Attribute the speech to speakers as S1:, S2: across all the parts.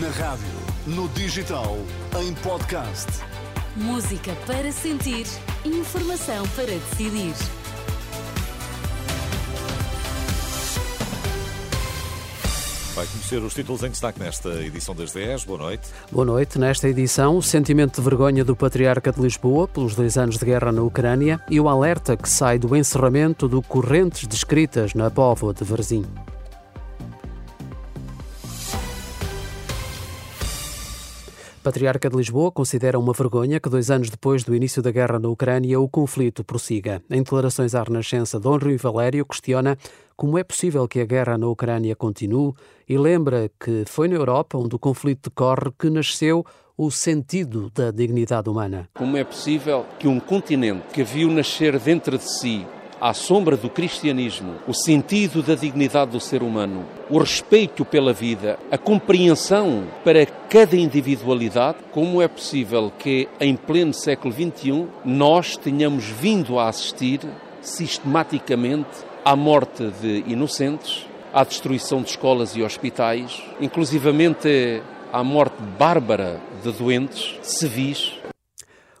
S1: Na rádio, no digital, em podcast.
S2: Música para sentir, informação para decidir.
S3: Vai conhecer os títulos em destaque nesta edição das 10. Boa noite.
S4: Boa noite. Nesta edição, o sentimento de vergonha do Patriarca de Lisboa pelos dois anos de guerra na Ucrânia e o alerta que sai do encerramento do Correntes descritas na Póvoa de Varzim. Patriarca de Lisboa considera uma vergonha que, dois anos depois do início da guerra na Ucrânia, o conflito prossiga. Em declarações à Renascença, Dom Rui Valério questiona como é possível que a guerra na Ucrânia continue e lembra que foi na Europa onde o conflito decorre que nasceu o sentido da dignidade humana.
S5: Como é possível que um continente que viu nascer dentro de si à sombra do cristianismo, o sentido da dignidade do ser humano, o respeito pela vida, a compreensão para cada individualidade, como é possível que em pleno século XXI nós tenhamos vindo a assistir sistematicamente à morte de inocentes, à destruição de escolas e hospitais, inclusivamente à morte bárbara de doentes civis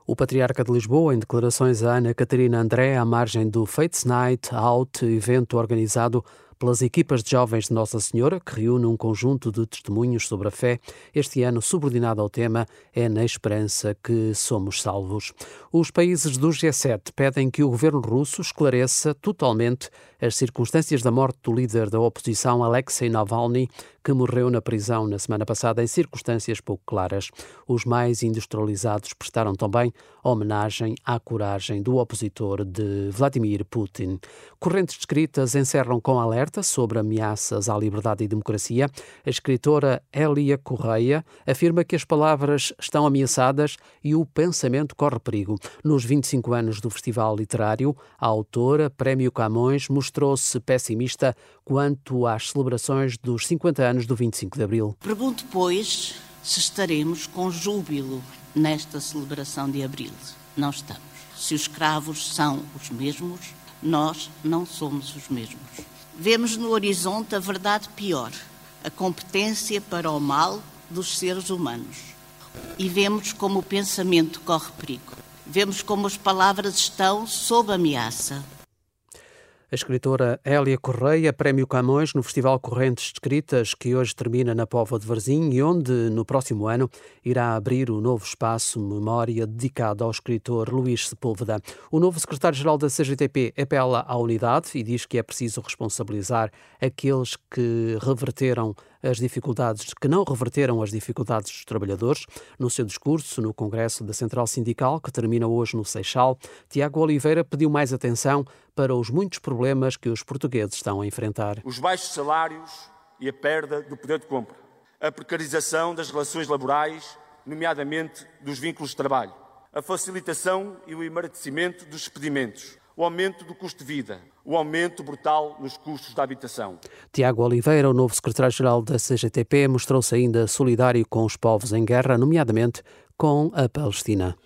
S4: o patriarca de Lisboa, em declarações a Ana Catarina André, à margem do Fates Night Out, evento organizado pelas equipas de jovens de Nossa Senhora, que reúne um conjunto de testemunhos sobre a fé, este ano subordinado ao tema É na Esperança que somos salvos. Os países do G7 pedem que o governo russo esclareça totalmente as circunstâncias da morte do líder da oposição, Alexei Navalny, que morreu na prisão na semana passada em circunstâncias pouco claras. Os mais industrializados prestaram também homenagem à coragem do opositor de Vladimir Putin. Correntes escritas encerram com alerta sobre ameaças à liberdade e democracia. A escritora Elia Correia afirma que as palavras estão ameaçadas e o pensamento corre perigo. Nos 25 anos do Festival Literário, a autora, Prémio Camões, mostrou-se pessimista quanto às celebrações dos 50 anos do 25 de Abril.
S6: Pergunto, pois, se estaremos com júbilo nesta celebração de Abril. Não estamos. Se os escravos são os mesmos, nós não somos os mesmos. Vemos no horizonte a verdade pior, a competência para o mal dos seres humanos. E vemos como o pensamento corre perigo. Vemos como as palavras estão sob ameaça.
S4: A escritora Hélia Correia, Prémio Camões no Festival Correntes de Escritas, que hoje termina na Póvoa de Varzim e onde, no próximo ano, irá abrir o novo espaço Memória dedicado ao escritor Luís Sepúlveda. O novo secretário-geral da CGTP apela à unidade e diz que é preciso responsabilizar aqueles que reverteram as dificuldades, que não reverteram as dificuldades dos trabalhadores. No seu discurso no Congresso da Central Sindical, que termina hoje no Seixal, Tiago Oliveira pediu mais atenção para os muitos problemas que os portugueses estão a enfrentar.
S7: Os baixos salários e a perda do poder de compra, a precarização das relações laborais, nomeadamente dos vínculos de trabalho, a facilitação e o emagrecimento dos expedimentos, o aumento do custo de vida, o aumento brutal nos custos da habitação.
S4: Tiago Oliveira, o novo secretário-geral da CGTP, mostrou-se ainda solidário com os povos em guerra, nomeadamente com a Palestina.